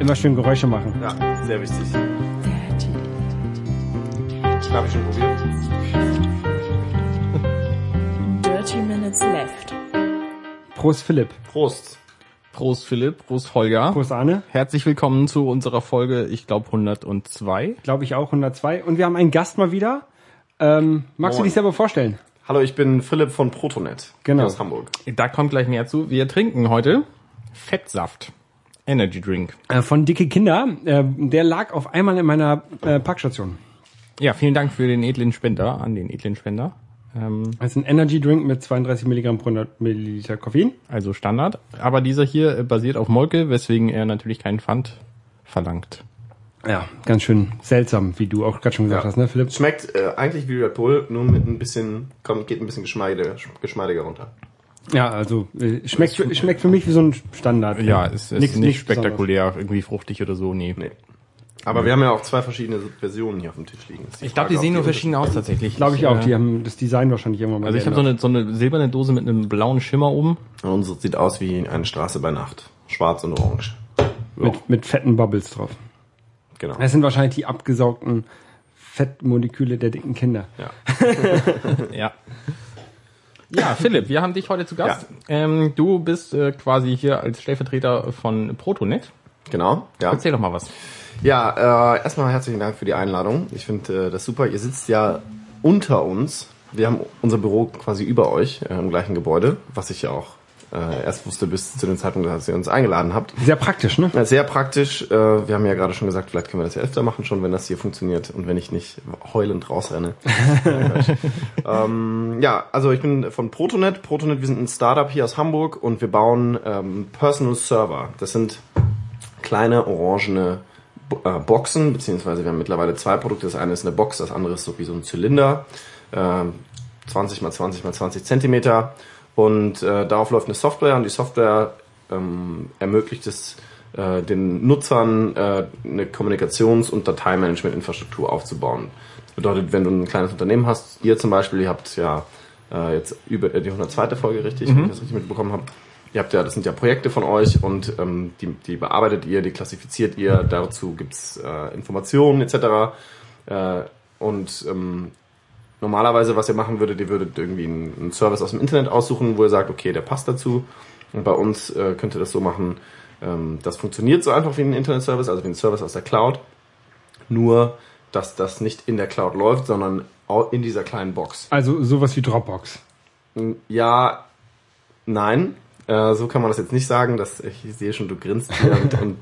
Immer schön Geräusche machen. Ja, sehr wichtig. Habe ich schon probiert. Dirty Minutes Left. Prost Philipp. Prost. Prost Philipp, Prost Holger. Prost Arne. Herzlich willkommen zu unserer Folge, ich glaube 102. Glaube ich auch 102. Und wir haben einen Gast mal wieder. Ähm, magst du Moin. dich selber vorstellen? Hallo, ich bin Philipp von Protonet. Genau. Aus Hamburg. Da kommt gleich mehr zu. Wir trinken heute Fettsaft. Energy Drink. Äh, von Dicke Kinder. Äh, der lag auf einmal in meiner äh, Parkstation. Ja, vielen Dank für den edlen Spender, an den edlen Spender. Ähm, Das ist ein Energy Drink mit 32 Milligramm pro 100 Milliliter Koffein. also Standard. Aber dieser hier äh, basiert auf Molke, weswegen er natürlich keinen Pfand verlangt. Ja, ganz schön seltsam, wie du auch gerade schon gesagt Ja. hast, ne Philipp? Schmeckt äh, eigentlich wie Red Bull, nur mit ein bisschen, kommt, geht ein bisschen geschmeidiger, geschmeidiger runter. Ja, also äh, schmeckt, für, schmeckt für mich wie so ein Standard. Ja, es ist Nichts- nicht nichts spektakulär, irgendwie fruchtig oder so, nee. Nee. Aber wir haben ja auch zwei verschiedene Versionen hier auf dem Tisch liegen. Ist Ich glaube, die sehen nur verschieden aus tatsächlich. Glaube ich auch. Die haben das Design wahrscheinlich irgendwann mal Also ich habe so eine, so eine silberne Dose mit einem blauen Schimmer oben. Und unsere sieht aus wie eine Straße bei Nacht. Schwarz und orange. mit, mit fetten Bubbles drauf. Genau. Das sind wahrscheinlich die abgesaugten Fettmoleküle der dicken Kinder. Ja. Ja. Ja, Philipp, wir haben dich heute zu Gast. Ähm, du bist äh, quasi hier als Stellvertreter von Protonet. Genau. Ja. Erzähl doch mal was. Ja, äh, erstmal herzlichen Dank für die Einladung. Ich finde äh, das super. Ihr sitzt ja unter uns. Wir haben unser Büro quasi über euch äh, im gleichen Gebäude, was ich ja auch äh, erst wusste bis zu dem Zeitpunkt, als ihr uns eingeladen habt. Sehr praktisch, ne? Ja, Sehr praktisch. Äh, wir haben ja gerade schon gesagt, vielleicht können wir das ja öfter machen, schon wenn das hier funktioniert und wenn ich nicht heulend rausrenne. ähm, ja, also ich bin von Protonet. Protonet, wir sind ein Startup hier aus Hamburg und wir bauen ähm, Personal Server. Das sind kleine orangene äh, Boxen, beziehungsweise wir haben mittlerweile zwei Produkte. Das eine ist eine Box, das andere ist so wie so ein Zylinder, ähm, 20 mal 20 mal 20 Zentimeter. Und äh, darauf läuft eine Software und die Software ähm, ermöglicht es äh, den Nutzern äh, eine Kommunikations- und Dateimanagement-Infrastruktur aufzubauen. Das bedeutet, wenn du ein kleines Unternehmen hast, ihr zum Beispiel, ihr habt ja äh, jetzt über äh, die 102. Folge richtig, wenn ich das richtig mitbekommen habe. Ihr habt ja, das sind ja Projekte von euch und ähm, die, die bearbeitet ihr, die klassifiziert ihr, dazu gibt's äh, Informationen etc. Äh, und ähm, normalerweise, was ihr machen würdet, ihr würdet irgendwie einen, Service aus dem Internet aussuchen, wo ihr sagt, okay, der passt dazu. Und bei uns äh, könnt ihr das so machen, ähm, das funktioniert so einfach wie ein Internet-Service, also wie ein Service aus der Cloud. Nur, dass das nicht in der Cloud läuft, sondern in dieser kleinen Box. Also sowas wie Dropbox. Ja, nein. Äh, so kann man das jetzt nicht sagen. Dass, ich sehe schon, du grinst hier und, und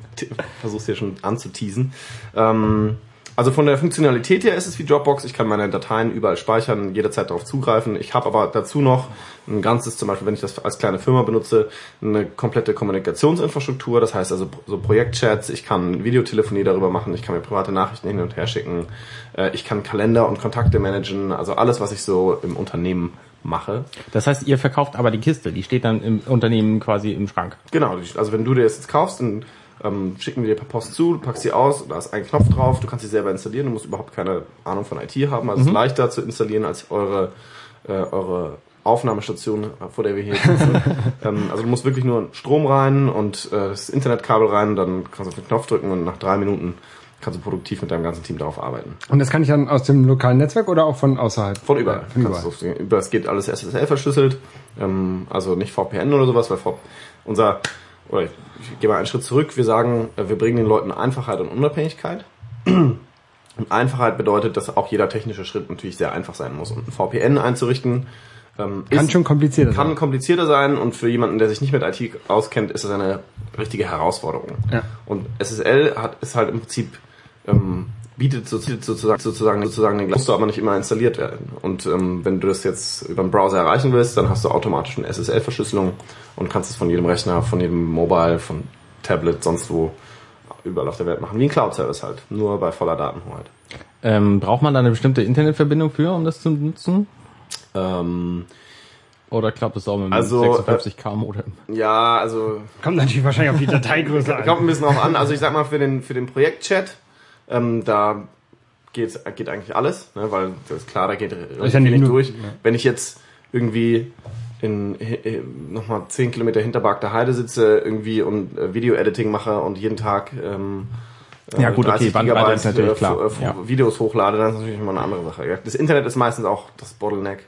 versuchst hier schon anzuteasen. Ähm, also von der Funktionalität her ist es wie Dropbox. Ich kann meine Dateien überall speichern, jederzeit darauf zugreifen. Ich habe aber dazu noch ein ganzes, zum Beispiel, wenn ich das als kleine Firma benutze, eine komplette Kommunikationsinfrastruktur. Das heißt also so Projektchats. Ich kann Videotelefonie darüber machen. Ich kann mir private Nachrichten hin und her schicken. Äh, ich kann Kalender und Kontakte managen. Also alles, was ich so im Unternehmen mache. Das heißt, ihr verkauft aber die Kiste, die steht dann im Unternehmen quasi im Schrank. Genau, also wenn du dir das jetzt kaufst, dann ähm, schicken wir dir per Post zu, du packst sie aus, da ist ein Knopf drauf, du kannst sie selber installieren, du musst überhaupt keine Ahnung von IT haben, also es ist leichter zu installieren als eure, äh, eure Aufnahmestation, äh, vor der wir hier sitzen. ähm, also du musst wirklich nur Strom rein und äh, das Internetkabel rein, dann kannst du auf den Knopf drücken und nach drei Minuten kannst du produktiv mit deinem ganzen Team darauf arbeiten. Und das kann ich dann aus dem lokalen Netzwerk oder auch von außerhalb? Von überall. Von überall. du- über es geht alles SSL verschlüsselt, ähm, also nicht VPN oder sowas, weil unser oder ich, ich gehe mal einen Schritt zurück. Wir sagen, äh, wir bringen den Leuten Einfachheit und Unabhängigkeit. Und Einfachheit bedeutet, dass auch jeder technische Schritt natürlich sehr einfach sein muss. Und ein VPN einzurichten ähm, Kann ist, schon komplizierter kann sein. komplizierter sein und für jemanden, der sich nicht mit IT auskennt, ist es eine richtige Herausforderung. Ja. Und SSL hat, ist halt im Prinzip ähm, bietet sozusagen sozusagen sozusagen, den musst du aber nicht immer installiert werden. Und ähm, wenn du das jetzt über den Browser erreichen willst, dann hast du automatisch eine SSL-Verschlüsselung und kannst es von jedem Rechner, von jedem Mobile, von Tablet, sonst wo überall auf der Welt machen. Wie ein Cloud-Service halt, nur bei voller Datenhoheit. Ähm, braucht man da eine bestimmte Internetverbindung für, um das zu nutzen? Ähm, Oder klappt es auch mit einem Also, 56k Modem? ja, also Kommt natürlich wahrscheinlich auf die Dateigröße an. Kommt ein bisschen drauf an. Also ich sag mal, für den, für den Projektchat, ähm, da geht, geht eigentlich alles, ne, weil das ist klar, da geht relativ ja nicht wenig nur- durch. ja. Wenn ich jetzt irgendwie in äh, nochmal 10 Kilometer hinter Bagder Heide sitze irgendwie und äh, Video-Editing mache und jeden Tag ähm, äh, Ja, gut, okay, 30 Bandbreite ist natürlich äh, klar. Äh, Ja. Videos hochlade, dann ist natürlich immer eine andere Sache. Das Internet ist meistens auch das Bottleneck,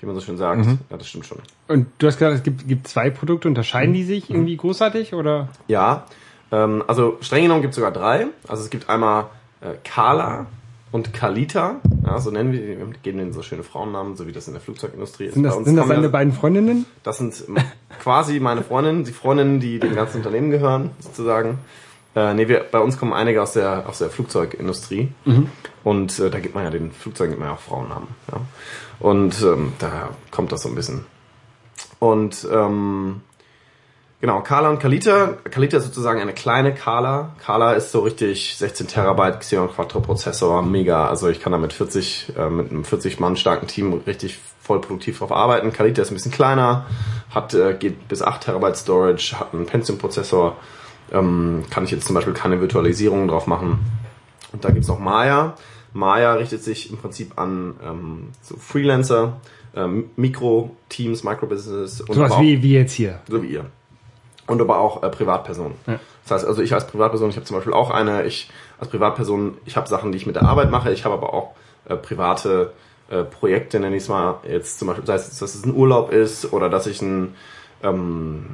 wie man so schön sagt. Mhm. Ja, das stimmt schon. Und du hast gesagt, es gibt, gibt zwei Produkte. Unterscheiden die sich irgendwie großartig oder? Ja, ähm, also streng genommen gibt es sogar drei. Also es gibt einmal äh, Kala und Kalita, ja, so nennen wir die, wir geben denen so schöne Frauennamen, so wie das in der Flugzeugindustrie ist. Sind das, sind das ja- beiden Freundinnen? Das sind quasi meine Freundinnen, die Freundinnen, die dem ganzen Unternehmen gehören, sozusagen. Äh, nee, wir, bei uns kommen einige aus der, aus der Flugzeugindustrie. Und äh, da gibt man ja den Flugzeugen gibt man ja auch Frauennamen. Ja. Und ähm, da kommt das so ein bisschen. Und ähm, genau, Kala und Kalita. Kalita ist sozusagen eine kleine Kala. Kala ist so richtig 16 Terabyte Xeon Quattro Prozessor, mega. Also ich kann da mit 40, äh, mit einem 40 Mann starken Team richtig voll produktiv drauf arbeiten. Kalita ist ein bisschen kleiner, hat äh, geht bis 8 Terabyte Storage, hat einen Pentium Prozessor. Ähm, kann ich jetzt zum Beispiel keine Virtualisierung drauf machen. Und da gibt's noch Maya. Maya richtet sich im Prinzip an ähm, so Freelancer, ähm, Mikro-Teams, Microbusinesses und Sowas wie, wie jetzt hier. so wie ihr. Und aber auch äh, Privatpersonen. Ja. Das heißt, also ich als Privatperson, ich habe zum Beispiel auch eine, ich als Privatperson, ich habe Sachen, die ich mit der Arbeit mache, ich habe aber auch äh, private äh, Projekte, nenne ich es mal, jetzt zum Beispiel, sei es, dass es ein Urlaub ist oder dass ich ein ähm,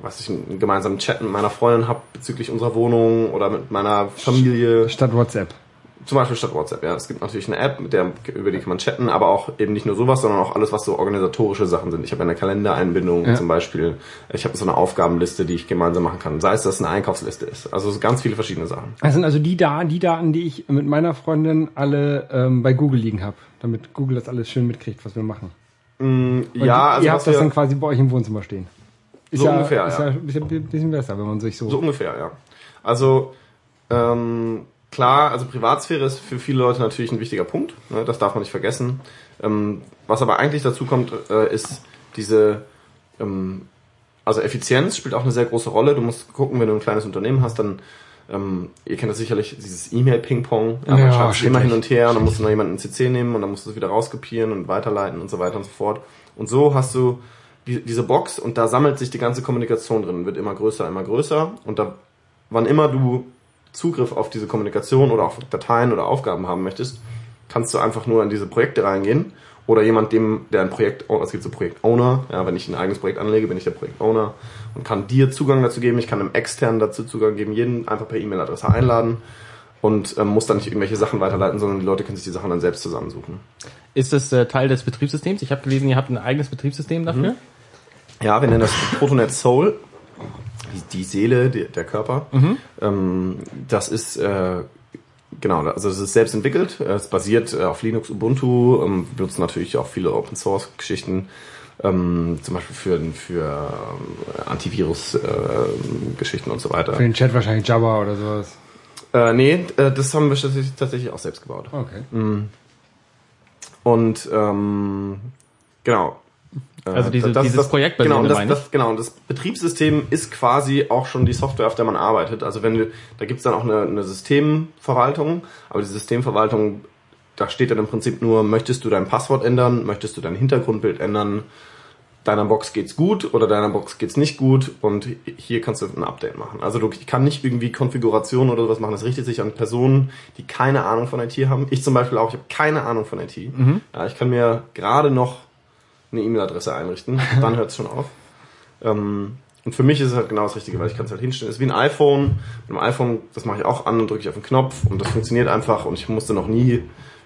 was ich einen gemeinsamen Chat mit meiner Freundin habe bezüglich unserer Wohnung oder mit meiner Familie. Statt WhatsApp. Zum Beispiel statt WhatsApp, ja. Es gibt natürlich eine App, mit der, über die kann man chatten, aber auch eben nicht nur sowas, sondern auch alles, was so organisatorische Sachen sind. Ich habe eine Kalendereinbindung Ja. zum Beispiel. Ich habe so eine Aufgabenliste, die ich gemeinsam machen kann. Sei es, dass es eine Einkaufsliste ist. Also so ganz viele verschiedene Sachen. Das sind also die Daten, die Daten, die ich mit meiner Freundin alle ähm, bei Google liegen habe, damit Google das alles schön mitkriegt, was wir machen. Und ja, also ihr habt das dann quasi bei euch im Wohnzimmer stehen. Ist So ja, ungefähr, ist ja. ja. ein bisschen, bisschen besser, wenn man sich so. So ungefähr, ja. Also ähm, klar, also Privatsphäre ist für viele Leute natürlich ein wichtiger Punkt. Ne? Das darf man nicht vergessen. Ähm, was aber eigentlich dazu kommt, äh, ist diese ähm, also Effizienz spielt auch eine sehr große Rolle. Du musst gucken, wenn du ein kleines Unternehmen hast, dann ähm, ihr kennt das sicherlich, dieses E-Mail-Ping-Pong. Ja, man schreibt immer hin und her und dann musst du noch jemanden in CC nehmen und dann musst du es wieder rauskopieren und weiterleiten und so weiter und so fort. Und so hast du die, diese Box und da sammelt sich die ganze Kommunikation drin, wird immer größer, immer größer und da, wann immer du Zugriff auf diese Kommunikation oder auf Dateien oder Aufgaben haben möchtest, kannst du einfach nur in diese Projekte reingehen oder jemand, dem, der ein Projekt, oh, es gibt so Projekt-Owner, ja, wenn ich ein eigenes Projekt anlege, bin ich der Projekt-Owner und kann dir Zugang dazu geben, ich kann einem externen dazu Zugang geben, jeden einfach per E-Mail-Adresse einladen und ähm, muss dann nicht irgendwelche Sachen weiterleiten, sondern die Leute können sich die Sachen dann selbst zusammensuchen. Ist das äh, Teil des Betriebssystems? Ich habe gelesen, ihr habt ein eigenes Betriebssystem dafür. Ja, wir nennen das Protonet Soul, die, die Seele, die, der Körper. Ähm, das ist äh, genau, also das ist selbst entwickelt. Es basiert äh, auf Linux, Ubuntu. Ähm, wir benutzen natürlich auch viele Open Source Geschichten, ähm, zum Beispiel für für ähm, Antivirus äh, Geschichten und so weiter. Für den Chat wahrscheinlich Java oder sowas. Äh, nee, äh, das haben wir tatsächlich, tatsächlich auch selbst gebaut. Okay. Und ähm, genau. Äh, Also diese- das dieses Projektbasierte genau, und das, meine ich. das, genau, und das Betriebssystem ist quasi auch schon die Software, auf der man arbeitet. Also wenn du, da gibt's dann auch eine, eine Systemverwaltung, aber die Systemverwaltung, da steht dann im Prinzip nur, möchtest du dein Passwort ändern, möchtest du dein Hintergrundbild ändern, deiner Box geht's gut oder deiner Box geht's nicht gut und hier kannst du ein Update machen. Also du, ich kann nicht irgendwie Konfiguration oder sowas machen. Das richtet sich an Personen, die keine Ahnung von IT haben. Ich zum Beispiel auch, ich habe keine Ahnung von IT. Ja, ich kann mir gerade noch eine E-Mail-Adresse einrichten, dann hört's schon auf. Ähm, und für mich ist es halt genau das Richtige, weil ich kann es halt hinstellen. Es ist wie ein iPhone. Mit dem iPhone, das mache ich auch an und drücke ich auf den Knopf und das funktioniert einfach und ich musste noch nie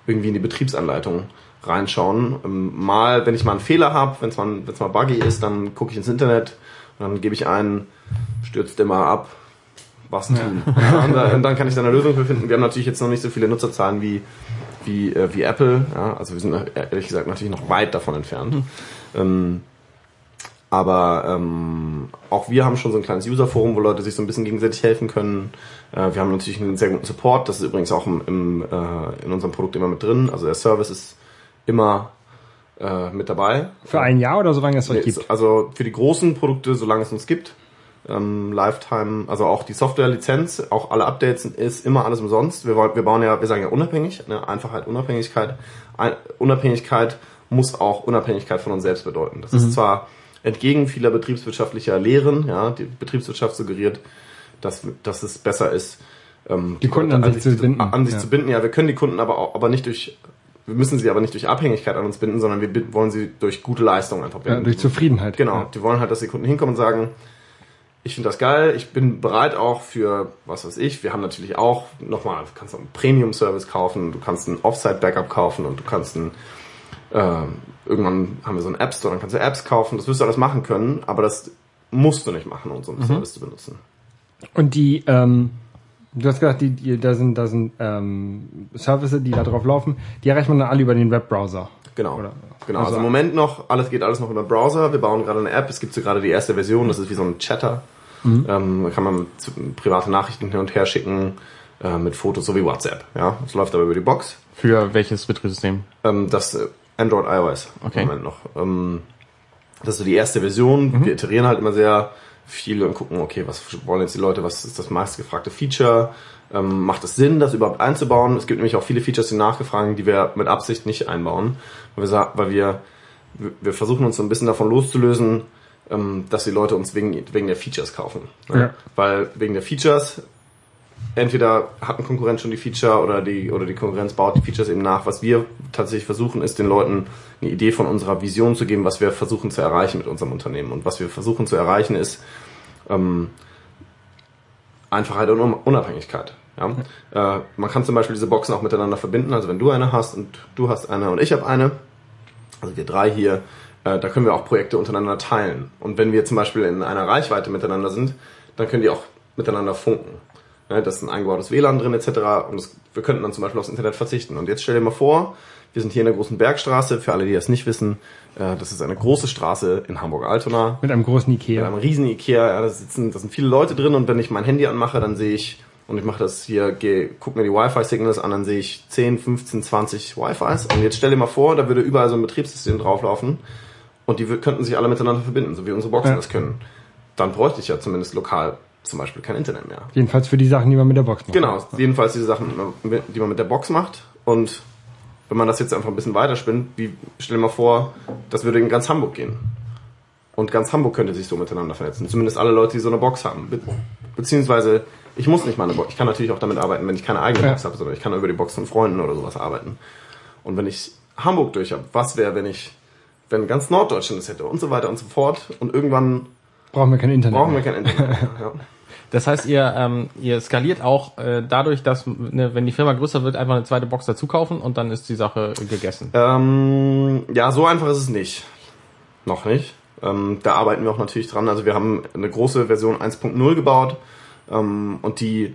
irgendwie in die Betriebsanleitung reinschauen. Ähm, mal, wenn ich mal einen Fehler habe, wenn es mal, wenn's mal buggy ist, dann gucke ich ins Internet und dann gebe ich ein, stürzt immer ab, was tun. Ja. und, dann, und dann kann ich da eine Lösung für finden. Wir haben natürlich jetzt noch nicht so viele Nutzerzahlen wie, wie, äh, wie Apple. Ja. Also wir sind ehrlich gesagt natürlich noch weit davon entfernt. Ähm, aber ähm, auch wir haben schon so ein kleines User-Forum, wo Leute sich so ein bisschen gegenseitig helfen können. Äh, wir haben natürlich einen sehr guten Support. Das ist übrigens auch im, im, äh, in unserem Produkt immer mit drin. Also der Service ist immer äh, mit dabei. Für ein Jahr oder solange es euch Nee, gibt? Also für die großen Produkte, solange es uns gibt. Ähm, Lifetime, also auch die Software-Lizenz, auch alle Updates ist immer alles umsonst. Wir, wollen, wir bauen ja, wir sagen ja unabhängig, ne? Einfachheit, Unabhängigkeit. Ein, Unabhängigkeit muss auch Unabhängigkeit von uns selbst bedeuten. Das ist zwar entgegen vieler betriebswirtschaftlicher Lehren, ja, die Betriebswirtschaft suggeriert, dass, dass es besser ist, ähm, Die Kunden an sich zu binden. An sich Ja. zu binden. Ja, wir können die Kunden aber auch, aber nicht durch, wir müssen sie aber nicht durch Abhängigkeit an uns binden, sondern wir wollen sie durch gute Leistung einfach binden. Ja, durch Zufriedenheit. Genau, Ja. die wollen halt, dass die Kunden hinkommen und sagen, ich finde das geil, ich bin bereit auch für, was weiß ich, wir haben natürlich auch, nochmal, du kannst auch einen Premium-Service kaufen, du kannst ein Offsite-Backup kaufen und du kannst ein, ähm, irgendwann haben wir so einen App Store, dann kannst du Apps kaufen, das wirst du alles machen können, aber das musst du nicht machen, um so einen Service zu benutzen. Und die, ähm, du hast gesagt, die, die, da sind, da sind ähm, Services, die da drauf laufen, die erreicht man dann alle über den Webbrowser. Genau. Oder- genau. also- Also, im Moment noch, alles geht alles noch über Browser. Wir bauen gerade eine App. Es gibt so gerade die erste Version. Das ist wie so ein Chatter. Mhm. Ähm, kann man private Nachrichten hin und her schicken äh, mit Fotos, so wie WhatsApp. Ja, das läuft aber über die Box. Für welches Betriebssystem? Ähm, das äh, Android, iOS Okay. im Moment noch. Ähm, das ist so die erste Version. Mhm. Wir iterieren halt immer sehr viel und gucken, okay, was wollen jetzt die Leute, was ist das meistgefragte Feature? Ähm, macht es Sinn, das überhaupt einzubauen? Es gibt nämlich auch viele Features, die nachgefragt, die wir mit Absicht nicht einbauen, weil wir, weil wir, wir versuchen uns so ein bisschen davon loszulösen, dass die Leute uns wegen, wegen der Features kaufen. Ne? Ja. Weil wegen der Features entweder hat ein Konkurrent schon die Feature oder die, oder die Konkurrenz baut die Features eben nach. Was wir tatsächlich versuchen, ist den Leuten eine Idee von unserer Vision zu geben, was wir versuchen zu erreichen mit unserem Unternehmen. Und was wir versuchen zu erreichen ist ähm, Einfachheit und Un- Unabhängigkeit. Ja? Äh, man kann zum Beispiel diese Boxen auch miteinander verbinden. Also wenn du eine hast und du hast eine und ich habe eine, also wir drei hier, äh, da können wir auch Projekte untereinander teilen. Und wenn wir zum Beispiel in einer Reichweite miteinander sind, dann können die auch miteinander funken. Ne, da ist ein eingebautes WLAN drin etc. Und das, wir könnten dann zum Beispiel aufs Internet verzichten. Und jetzt stell dir mal vor, wir sind hier in der großen Bergstraße. Für alle, die das nicht wissen, äh, das ist eine große Straße in Hamburg-Altona. Mit einem großen Mit Ikea. einem riesen Ikea, ja, da sitzen, da sind viele Leute drin und wenn ich mein Handy anmache, dann sehe ich, und ich mache das hier, geh, guck mir die Wi-Fi-Signals an, dann sehe ich 10, 15, 20 Wi-Fis. Und jetzt stell dir mal vor, da würde überall so ein Betriebssystem drauflaufen und die könnten sich alle miteinander verbinden, so wie unsere Boxen Ja. das können. Dann bräuchte ich ja zumindest lokal zum Beispiel kein Internet mehr. Jedenfalls für die Sachen, die man mit der Box macht. Genau, jedenfalls diese Sachen, die man mit der Box macht. Und wenn man das jetzt einfach ein bisschen weiterspinnt, wie, stell dir mal vor, das würde in ganz Hamburg gehen. Und ganz Hamburg könnte sich so miteinander vernetzen. Zumindest alle Leute, die so eine Box haben. Be beziehungsweise, ich muss nicht mal eine Box. Ich kann natürlich auch damit arbeiten, wenn ich keine eigene Ja. Box habe, sondern ich kann über die Box von Freunden oder sowas arbeiten. Und wenn ich Hamburg durch habe, was wäre, wenn ich, wenn ganz Norddeutschland das hätte und so weiter und so fort. Und irgendwann Brauchen wir kein Internet. brauchen wir kein Internet mehr. Ja. Das heißt, ihr, ähm, ihr skaliert auch äh, dadurch, dass, ne, wenn die Firma größer wird, einfach eine zweite Box dazu kaufen und dann ist die Sache gegessen. Ähm, ja, so einfach ist es nicht. Noch nicht. Ähm, da arbeiten wir auch natürlich dran. Also wir haben eine große Version 1.0 gebaut ähm, und die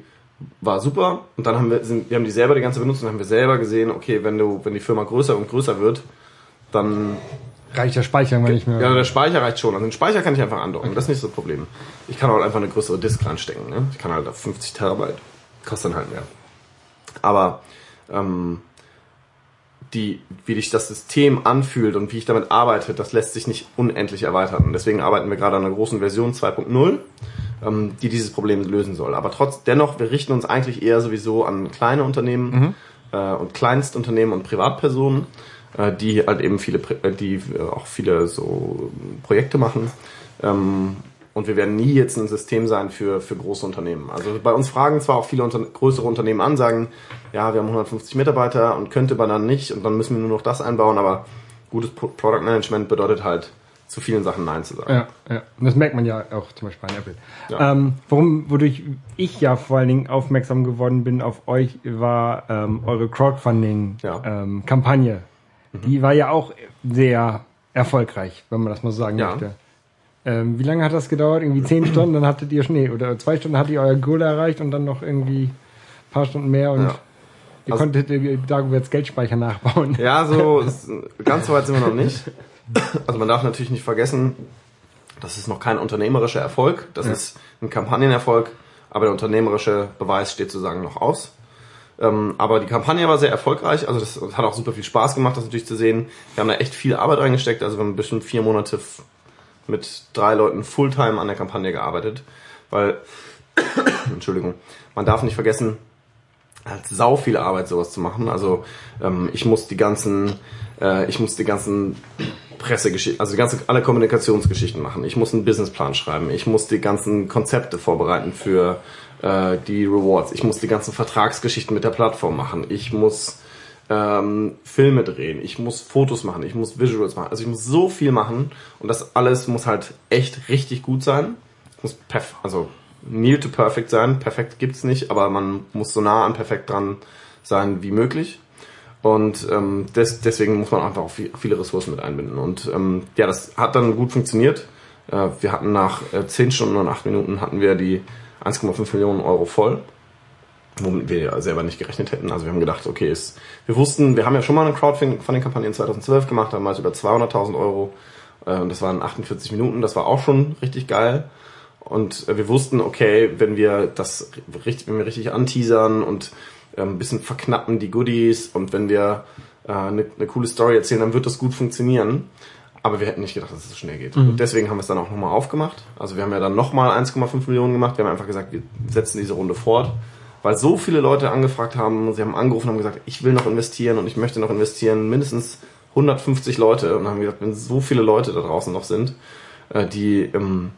war super. Und dann haben wir, sind, wir haben die selber die ganze benutzt und haben wir selber gesehen, okay, wenn du, wenn die Firma größer und größer wird, dann Reicht der Speicher irgendwann nicht mehr. ja, der Speicher reicht schon. Also den Speicher kann ich einfach andocken. Das ist nicht so ein Problem. Ich kann auch einfach eine größere Disk reinstecken. Ne? Ich kann halt auf 50 Terabyte. Kostet dann halt mehr. Aber ähm, die, wie sich das System anfühlt und wie ich damit arbeite, das lässt sich nicht unendlich erweitern. Und deswegen arbeiten wir gerade an einer großen Version 2.0, ähm, die dieses Problem lösen soll. Aber trotz dennoch, wir richten uns eigentlich eher sowieso an kleine Unternehmen äh, und Kleinstunternehmen und Privatpersonen, die halt eben viele, äh, die äh, auch viele so Projekte machen. Ähm, und wir werden nie jetzt ein System sein für, für große Unternehmen. Also bei uns fragen zwar auch viele unter größere Unternehmen an, sagen, ja, wir haben 150 Mitarbeiter und könnte man dann nicht und dann müssen wir nur noch das einbauen, aber gutes Pro Product Management bedeutet halt, zu vielen Sachen Nein zu sagen. Ja, ja. Und das merkt man ja auch zum Beispiel an Apple. Ja. Ähm, warum, wodurch ich ja vor allen Dingen aufmerksam geworden bin auf euch, war ähm, eure Ja. Mhm. Die war ja auch sehr erfolgreich, wenn man das mal so sagen Ja. möchte. Ähm, wie lange hat das gedauert? Irgendwie zehn Stunden, dann hattet ihr schon, nee, oder zwei Stunden hattet ihr euer Goal erreicht und dann noch irgendwie ein paar Stunden mehr und Ja. ihr Also- konntet äh, Dagoberts Geldspeicher nachbauen. Ja, so ganz so weit sind wir noch nicht. Also man darf natürlich nicht vergessen, das ist noch kein unternehmerischer Erfolg, das ist ein Kampagnenerfolg, aber der unternehmerische Beweis steht sozusagen noch aus. Ähm, aber die Kampagne war sehr erfolgreich, also das, hat auch super viel Spaß gemacht, das natürlich zu sehen. Wir haben da echt viel Arbeit reingesteckt, also wir haben bestimmt vier Monate mit drei Leuten Fulltime an der Kampagne gearbeitet, weil, Entschuldigung, man darf nicht vergessen, halt sau viel Arbeit, sowas zu machen. Also ähm, ich muss die ganzen Äh, ich muss die ganzen Pressegeschichten, also die ganze, alle Kommunikationsgeschichten machen. Ich muss einen Businessplan schreiben. Ich muss die ganzen Konzepte vorbereiten für äh, die Rewards. Ich muss die ganzen Vertragsgeschichten mit der Plattform machen. Ich muss ähm, Filme drehen. Ich muss Fotos machen. Ich muss Visuals machen. Also ich muss so viel machen und das alles muss halt echt richtig gut sein. Muss perf also near to perfect sein. Perfekt gibt's nicht, aber man muss so nah an perfekt dran sein wie möglich. Und ähm, des, deswegen muss man einfach auch viel, viele Ressourcen mit einbinden. Und ähm, ja, das hat dann gut funktioniert. Äh, wir hatten nach äh, 10 Stunden und 8 Minuten hatten wir die 1,5 Millionen Euro voll, womit wir selber nicht gerechnet hätten. Also wir haben gedacht, okay, ist, wir wussten, wir haben ja schon mal eine Crowdfunding-Kampagne in 2012 gemacht, damals über 200.000 Euro. Äh, und das waren 48 Minuten, das war auch schon richtig geil. Und äh, wir wussten, okay, wenn wir das richtig, wenn wir richtig anteasern und äh, ein bisschen verknappen die Goodies und wenn wir äh, eine, eine coole Story erzählen, dann wird das gut funktionieren. Aber wir hätten nicht gedacht, dass es so schnell geht. Und deswegen haben wir es dann auch nochmal aufgemacht. Also wir haben ja dann nochmal 1,5 Millionen gemacht. Wir haben einfach gesagt, wir setzen diese Runde fort. Weil so viele Leute angefragt haben, sie haben angerufen und haben gesagt, ich will noch investieren und ich möchte noch investieren. Mindestens 150 Leute. Und haben gesagt, wenn so viele Leute da draußen noch sind, äh, die, ähm,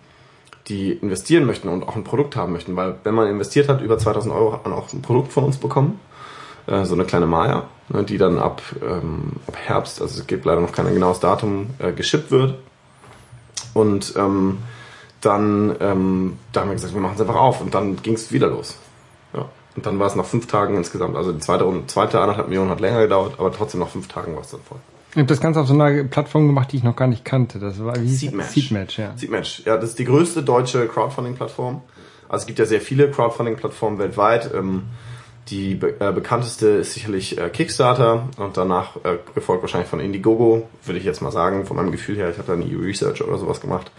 die investieren möchten und auch ein Produkt haben möchten. Weil wenn man investiert hat, über 2000 Euro, hat man auch ein Produkt von uns bekommen. Äh, so eine kleine Maya, ne, die dann ab, ähm, ab Herbst, also es gibt leider noch kein genaues Datum, äh, geschippt wird. Und ähm, dann ähm, da haben wir gesagt, wir machen es einfach auf. Und dann ging es wieder los. Ja. Und dann war es nach fünf Tagen insgesamt. Also die zweite Runde, zweite anderthalb Millionen hat länger gedauert, aber trotzdem nach fünf Tagen war es dann voll. Ich habe das Ganze auf so einer Plattform gemacht, die ich noch gar nicht kannte. Das war wie? Seedmatch. Seedmatch, ja. Seedmatch, ja, das ist die größte deutsche Crowdfunding-Plattform. Also es gibt ja sehr viele Crowdfunding-Plattformen weltweit. Ähm, die be äh, bekannteste ist sicherlich äh, Kickstarter und danach äh, gefolgt wahrscheinlich von Indiegogo, würde ich jetzt mal sagen, von meinem Gefühl her. Ich habe da nie Research oder sowas gemacht.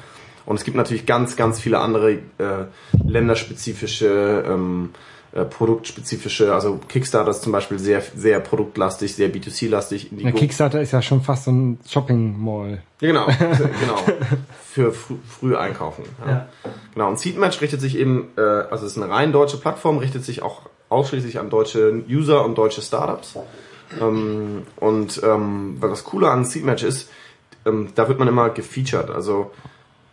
Und es gibt natürlich ganz, ganz viele andere äh, länderspezifische, ähm, äh, produktspezifische, also Kickstarter ist zum Beispiel sehr, sehr produktlastig, sehr B2C-lastig. Na, Kickstarter ist ja schon fast so ein Shopping-Mall. Ja, genau, genau. Für frü früh einkaufen. Ja. Genau. Und Seedmatch richtet sich eben, äh, also es ist eine rein deutsche Plattform, richtet sich auch ausschließlich an deutsche User und deutsche Startups. Ähm, und ähm, weil das Coole an Seedmatch ist, ähm, da wird man immer gefeatured. Also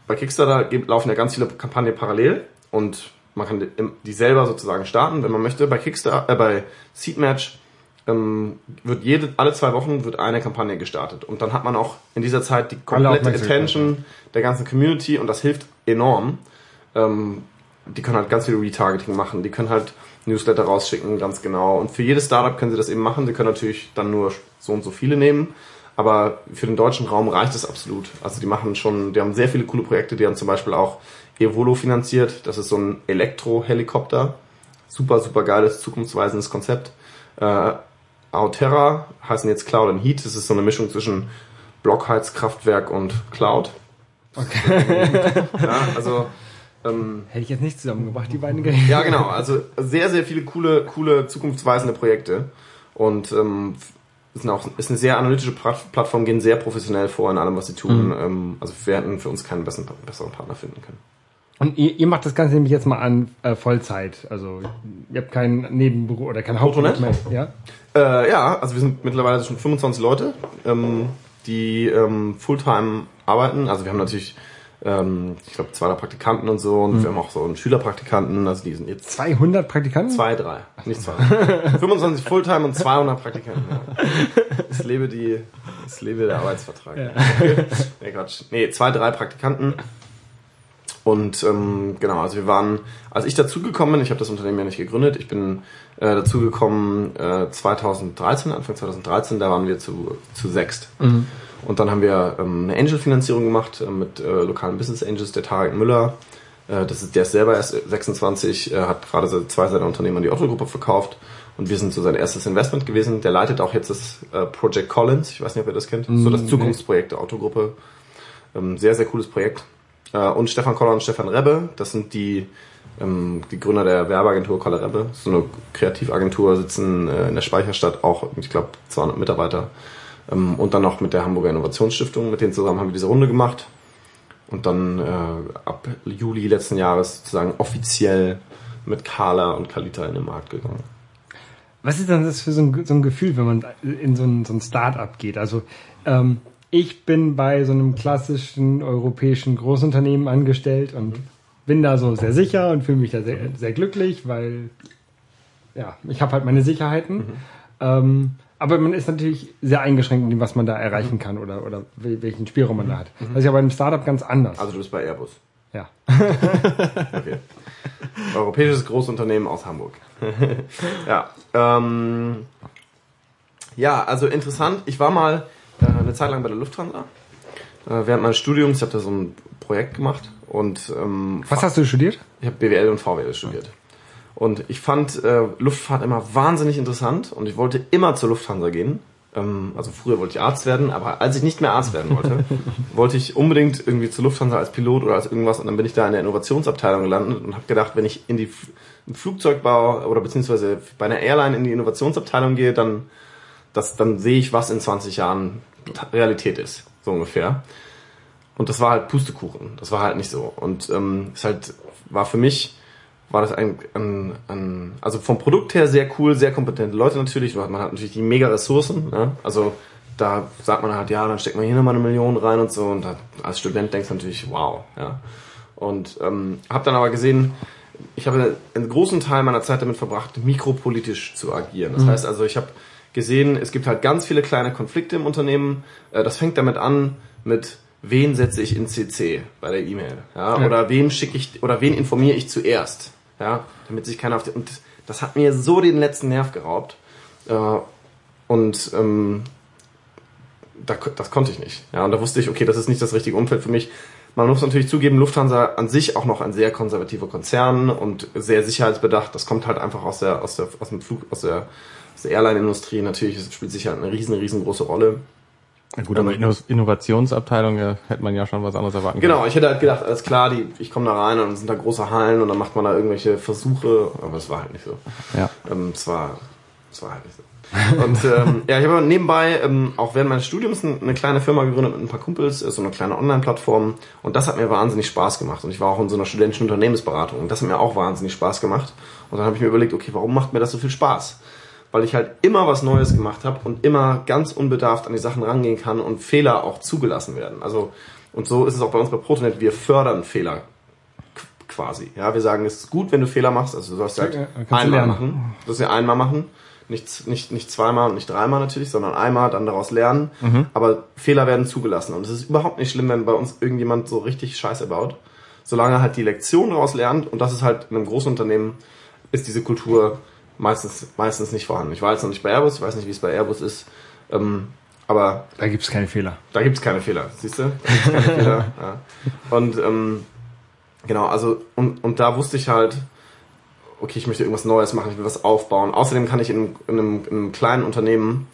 bei Kickstarter laufen ja ganz viele Kampagnen parallel und man kann die, selber sozusagen starten, wenn man möchte. Bei Kickstarter, äh, bei Seedmatch ähm, wird jede, alle zwei Wochen wird eine Kampagne gestartet. Und dann hat man auch in dieser Zeit die komplette Attention der ganzen Community und das hilft enorm. Ähm, die können halt ganz viel Retargeting machen, die können halt Newsletter rausschicken, ganz genau. Und für jedes Startup können sie das eben machen. Sie können natürlich dann nur so und so viele nehmen. Aber für den deutschen Raum reicht es absolut. Also die machen schon, die haben sehr viele coole Projekte. Die haben zum Beispiel auch Evolo finanziert. Das ist so ein Elektrohelikopter. Super, super geiles, zukunftsweisendes Konzept. Äh, Auterra heißen jetzt Cloud and Heat. Das ist so eine Mischung zwischen Blockheizkraftwerk und Cloud. Okay. ja, also ähm, Hätte ich jetzt nicht zusammengebracht, die beiden Geräte. ja, genau. Also sehr, sehr viele coole, coole, zukunftsweisende Projekte. Und ähm, ist, auch, ist eine sehr analytische Plat- Plattform, gehen sehr professionell vor in allem, was sie tun. Ähm, also wir hätten für uns keinen besseren, besseren Partner finden können. Und ihr, ihr macht das Ganze nämlich jetzt mal an äh, Vollzeit. Also ihr habt kein Nebenberuf oder kein Hauptberuf mehr. Ja? Äh, ja, also wir sind mittlerweile schon 25 Leute, ähm, die ähm, Fulltime arbeiten. Also wir haben natürlich, ähm, ich glaube, 200 Praktikanten und so und wir haben auch so einen Schülerpraktikanten, also die sind jetzt 200 Praktikanten? Zwei, drei, nicht zwei. 25 Fulltime und 200 Praktikanten. Ja. Es lebe die, es lebe der Arbeitsvertrag. nee, Quatsch. Nee, zwei, drei Praktikanten. Und ähm, genau, also wir waren, als ich dazugekommen bin, ich habe das Unternehmen ja nicht gegründet, ich bin äh, dazugekommen äh, 2013, Anfang 2013, da waren wir zu, zu sechst. Und dann haben wir ähm, eine Angel-Finanzierung gemacht äh, mit äh, lokalen Business Angels, der Tarek Müller. Äh, das ist, der ist selber erst 26, äh, hat gerade zwei seiner Unternehmen an die Otto-Gruppe verkauft. Und wir sind so sein erstes Investment gewesen. Der leitet auch jetzt das äh, Project Collins. Ich weiß nicht, ob ihr das kennt. so das nee. Zukunftsprojekt der Autogruppe. Ähm, sehr, sehr cooles Projekt. Äh, und Stefan Koller und Stefan Rebbe, das sind die, ähm, die Gründer der Werbeagentur Koller Rebbe. So eine Kreativagentur, sitzen äh, in der Speicherstadt, auch, ich glaube, 200 Mitarbeiter. Ähm, und dann noch mit der Hamburger Innovationsstiftung. Mit denen zusammen haben wir diese Runde gemacht. Und dann äh, ab Juli letzten Jahres sozusagen offiziell mit Carla und Kalita in den Markt gegangen. Was ist denn das für so ein, so ein Gefühl, wenn man in so ein, so ein Start-up geht? Also ähm, ich bin bei so einem klassischen europäischen Großunternehmen angestellt und bin da so sehr sicher und fühle mich da sehr, sehr glücklich, weil ja, ich habe halt meine Sicherheiten. Ähm, aber man ist natürlich sehr eingeschränkt in dem, was man da erreichen kann oder, oder wel- welchen Spielraum man da hat. Das ist ja bei einem Startup ganz anders. Also du bist bei Airbus. ja. Okay. Europäisches Großunternehmen aus Hamburg. ja. Ähm, ja, also interessant. Ich war mal eine Zeit lang bei der Lufthansa. Äh, während meines Studiums, ich habe da so ein Projekt gemacht und ähm, Was hast du studiert? ich habe BWL und VWL studiert. Und ich fand äh, Luftfahrt immer wahnsinnig interessant und ich wollte immer zur Lufthansa gehen. Ähm, also früher wollte ich Arzt werden, aber als ich nicht mehr Arzt werden wollte, wollte ich unbedingt irgendwie zur Lufthansa als Pilot oder als irgendwas und dann bin ich da in der Innovationsabteilung gelandet und habe gedacht, wenn ich in die im Flugzeugbau oder beziehungsweise bei einer Airline in die Innovationsabteilung gehe, dann, das, dann sehe ich, was in 20 Jahren Realität ist, so ungefähr. Und das war halt Pustekuchen. Das war halt nicht so. Und ähm, es halt war für mich war das ein, ein, ein also vom Produkt her sehr cool, sehr kompetente Leute natürlich. Man hat natürlich die mega Ressourcen. Ne? Also da sagt man halt, ja, dann steckt man hier nochmal eine Million rein und so. Und da, als Student denkst du natürlich, wow. Ja. Und ähm, habe dann aber gesehen, ich habe einen großen Teil meiner Zeit damit verbracht, mikropolitisch zu agieren. Das heißt also, ich habe gesehen, es gibt halt ganz viele kleine Konflikte im Unternehmen. Äh, Das fängt damit an mit wen setze ich in CC bei der E-Mail, ja? oder wem schicke ich oder wen informiere ich zuerst, ja, damit sich keiner auf die, und das hat mir so den letzten Nerv geraubt äh, und ähm, da, das konnte ich nicht, ja, und da wusste ich, okay, das ist nicht das richtige Umfeld für mich. Man muss natürlich zugeben, Lufthansa an sich auch noch ein sehr konservativer Konzern und sehr sicherheitsbedacht. Das kommt halt einfach aus der aus der aus dem Flug aus der aus der Airline-Industrie. Natürlich spielt sicher eine riesen riesengroße Rolle. Na gut, aber Inno- Innovationsabteilung ja, hätte man ja schon was anderes erwarten Genau, ich hätte halt gedacht, alles klar, die, ich komme da rein und dann sind da große Hallen und dann macht man da irgendwelche Versuche, aber es war halt nicht so. Ja. Ähm, es, war, es war halt nicht so. Und ähm, ja, ich habe nebenbei ähm, auch während meines Studiums ein- eine kleine Firma gegründet mit ein paar Kumpels, äh, so eine kleine Online-Plattform und das hat mir wahnsinnig Spaß gemacht und ich war auch in so einer studentischen Unternehmensberatung und das hat mir auch wahnsinnig Spaß gemacht und dann habe ich mir überlegt, okay, warum macht mir das so viel Spaß? Weil ich halt immer was Neues gemacht habe und immer ganz unbedarft an die Sachen rangehen kann und Fehler auch zugelassen werden. Also und so ist es auch bei uns bei Protonet, wir fördern Fehler qu- quasi. Ja, wir sagen, es ist gut, wenn du Fehler machst, also du sollst halt du einmal machen. Du sollst ja einmal machen. Nicht, nicht, nicht zweimal und nicht dreimal natürlich, sondern einmal, dann daraus lernen. Aber Fehler werden zugelassen. Und es ist überhaupt nicht schlimm, wenn bei uns irgendjemand so richtig Scheiße baut. Solange er halt die Lektion daraus lernt. Und das ist halt in einem großen Unternehmen, ist diese Kultur meistens, meistens nicht vorhanden. Ich war jetzt noch nicht bei Airbus, ich weiß nicht, wie es bei Airbus ist. Ähm, aber Da gibt's keine Fehler. da gibt's keine Fehler, siehst du? Da gibt's keine Fehler. Ja. Und ähm, genau, also und, und da wusste ich halt, okay, ich möchte irgendwas Neues machen, ich will was aufbauen. Außerdem kann ich in, in, einem, in einem kleinen Unternehmen,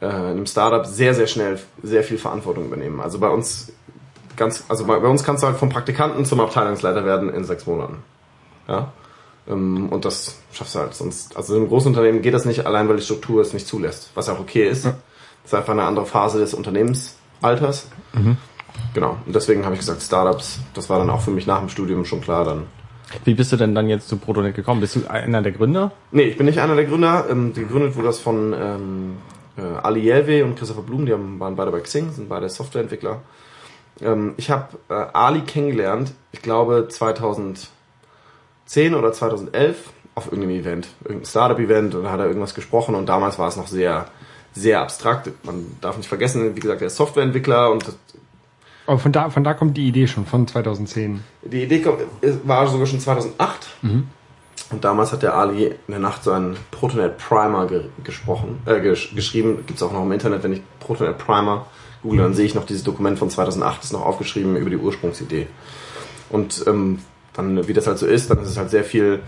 äh, in einem Startup sehr, sehr schnell sehr viel Verantwortung übernehmen. Also bei uns ganz, also bei, bei uns kannst du halt vom Praktikanten zum Abteilungsleiter werden in sechs Monaten. Ja. Ähm, Und das schaffst du halt sonst. Also in einem großen Unternehmen geht das nicht allein, weil die Struktur es nicht zulässt. Was ja auch okay ist. Das ist einfach eine andere Phase des Unternehmensalters. Genau. Und deswegen habe ich gesagt, Startups, das war dann auch für mich nach dem Studium schon klar dann. Wie bist du denn dann jetzt zu Protonet gekommen? Bist du einer der Gründer? Nee, ich bin nicht einer der Gründer. Ähm, gegründet wurde das von ähm, äh, Ali Jelwe und Christopher Blum, die haben, waren beide bei Xing, sind beide Softwareentwickler. Ähm, ich habe äh, Ali kennengelernt, ich glaube 2010 oder 2011 auf irgendeinem Event, irgendein Startup-Event und da hat er irgendwas gesprochen und damals war es noch sehr, sehr abstrakt. Man darf nicht vergessen, wie gesagt, er ist Softwareentwickler und Aber von da, von da kommt die Idee schon, von 2010. Die Idee kommt- war sogar schon 2008. Und damals hat der Ali in der Nacht so einen Protonet Primer ge gesprochen, äh, gesch geschrieben. Gibt's auch noch im Internet, wenn ich Protonet Primer google, dann sehe ich noch dieses Dokument von 2008, ist noch aufgeschrieben über die Ursprungsidee. Und ähm, dann, wie das halt so ist, dann ist es halt sehr viel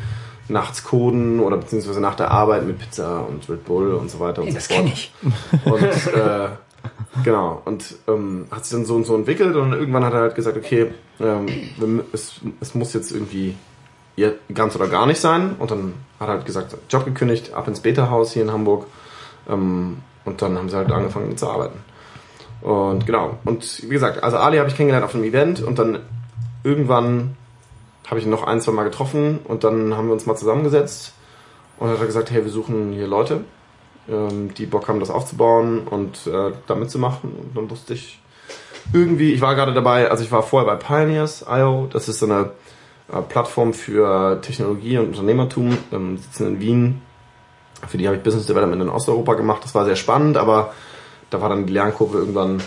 nachts coden oder beziehungsweise nach der Arbeit mit Pizza und Red Bull und so weiter und so fort. ich. Und äh, genau, und ähm, hat sich dann so und so entwickelt und irgendwann hat er halt gesagt, okay, ähm, es, es muss jetzt irgendwie ganz oder gar nicht sein. Und dann hat er halt gesagt, Job gekündigt, ab ins Beta-Haus hier in Hamburg. Ähm, und dann haben sie halt angefangen zu arbeiten. Und genau, und wie gesagt, also Ali habe ich kennengelernt auf einem Event und dann irgendwann habe ich ihn noch ein, zwei Mal getroffen und dann haben wir uns mal zusammengesetzt Und hat er gesagt, hey, wir suchen hier Leute, ähm, die Bock haben, das aufzubauen und äh, da mitzumachen. Und dann wusste ich irgendwie, ich war gerade dabei, also ich war vorher bei Pioneers.io, das ist so eine äh, Plattform für Technologie und Unternehmertum, ähm, sitzen in Wien. Für die habe ich Business Development in Osteuropa gemacht. Das war sehr spannend, aber da war dann die Lernkurve irgendwann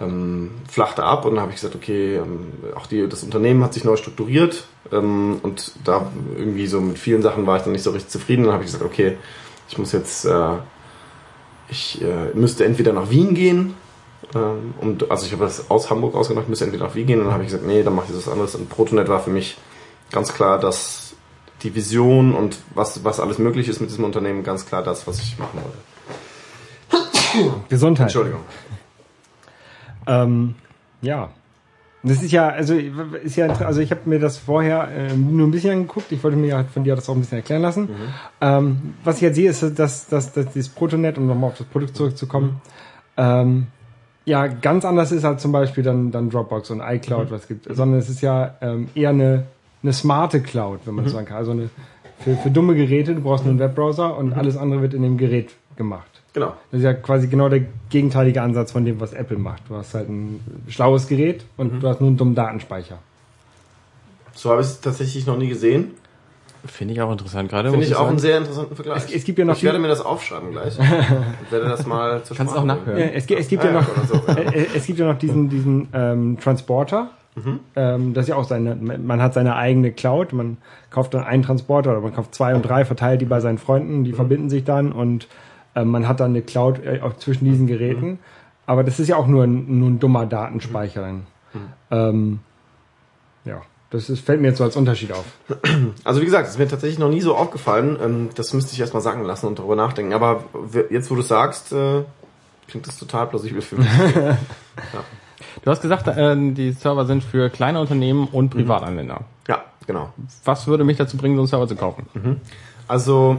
ähm, flachte ab und dann habe ich gesagt, okay, ähm, auch die, das Unternehmen hat sich neu strukturiert ähm, und da irgendwie so mit vielen Sachen war ich dann nicht so richtig zufrieden. Dann habe ich gesagt, okay, ich muss jetzt, äh, ich äh, müsste entweder nach Wien gehen, ähm, und also ich habe das aus Hamburg ausgemacht, müsste entweder nach Wien gehen und dann habe ich gesagt, nee, dann mache ich das anderes. Und Protonet war für mich ganz klar, dass die Vision und was, was alles möglich ist mit diesem Unternehmen, ganz klar das, was ich machen wollte. Gesundheit. Entschuldigung. Ähm, ja. Das ist ja, also ist ja, also ich habe mir das vorher äh, nur ein bisschen angeguckt. Ich wollte mir ja von dir das auch ein bisschen erklären lassen. Ähm, was ich jetzt sehe, ist, dass, dass, dass dieses Protonet, um nochmal auf das Produkt zurückzukommen, ähm, ja ganz anders ist als zum Beispiel dann, dann Dropbox und iCloud, was es gibt, sondern es ist ja ähm, eher eine, eine smarte Cloud, wenn man so sagen kann. Also eine, für, für dumme Geräte, du brauchst nur einen Webbrowser und alles andere wird in dem Gerät gemacht. Genau. Das ist ja quasi genau der gegenteilige Ansatz von dem, was Apple macht. Du hast halt ein schlaues Gerät und du hast nur einen dummen Datenspeicher. So habe ich es tatsächlich noch nie gesehen. Finde ich auch interessant gerade. Finde ich auch sagen. einen sehr interessanten Vergleich. Es- es gibt ja noch ich werde mir das aufschreiben gleich. und werde das mal zur Kannst Sprache auch nachhören. Äh, Es, gibt- es gibt ja Ja, noch, so, ja. äh, es gibt ja noch diesen, diesen ähm, Transporter. Ähm, das ist ja auch seine, man hat seine eigene Cloud, man kauft dann einen Transporter oder man kauft zwei und drei, verteilt die bei seinen Freunden, die verbinden sich dann und ähm, man hat dann eine Cloud äh, auch zwischen diesen Geräten. Aber das ist ja auch nur ein, nur ein dummer Datenspeicher. dann. Ähm, ja, das ist, fällt mir jetzt so als Unterschied auf. Also wie gesagt, es ist mir tatsächlich noch nie so aufgefallen. Ähm, Das müsste ich erstmal sagen lassen und darüber nachdenken. Aber jetzt, wo du es sagst, äh, klingt das total plausibel für mich. Du hast gesagt, äh, die Server sind für kleine Unternehmen und Privatanwender. ja, genau. Was würde mich dazu bringen, so einen Server zu kaufen? Also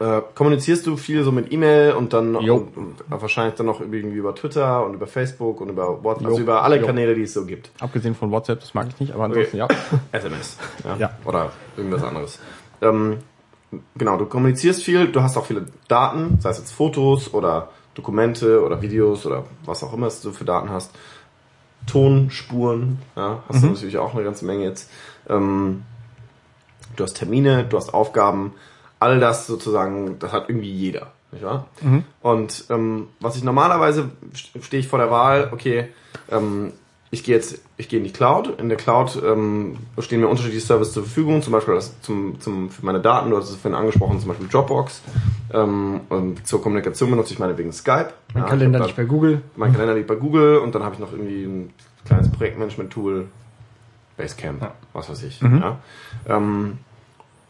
äh, kommunizierst du viel so mit E-Mail und dann und, und wahrscheinlich dann noch irgendwie über Twitter und über Facebook und über WhatsApp, Jo. also über alle Jo. Kanäle, die es so gibt. Abgesehen von WhatsApp, das mag ich nicht, aber ansonsten ja. SMS. Ja. Ja. Oder irgendwas anderes. Ähm, genau, du kommunizierst viel, du hast auch viele Daten, sei es jetzt Fotos oder Dokumente oder Videos oder was auch immer du für Daten hast. Tonspuren, ja, hast du natürlich auch eine ganze Menge jetzt. Ähm, du hast Termine, du hast Aufgaben, all das sozusagen, das hat irgendwie jeder, nicht wahr? Und ähm, was ich normalerweise stehe ich vor der Wahl, okay, ähm, ich gehe jetzt, ich gehe in die Cloud. In der Cloud ähm, stehen mir unterschiedliche Services zur Verfügung, zum Beispiel das zum, zum, für meine Daten, du hast es vorhin angesprochen, zum Beispiel Dropbox. Ähm, und zur Kommunikation benutze ich meinetwegen Skype. Mein Ja, Kalender nicht bei Google. mein Kalender liegt bei Google und dann habe ich noch irgendwie ein kleines Projektmanagement-Tool, Basecamp, Ja. was weiß ich. Ja. Ähm,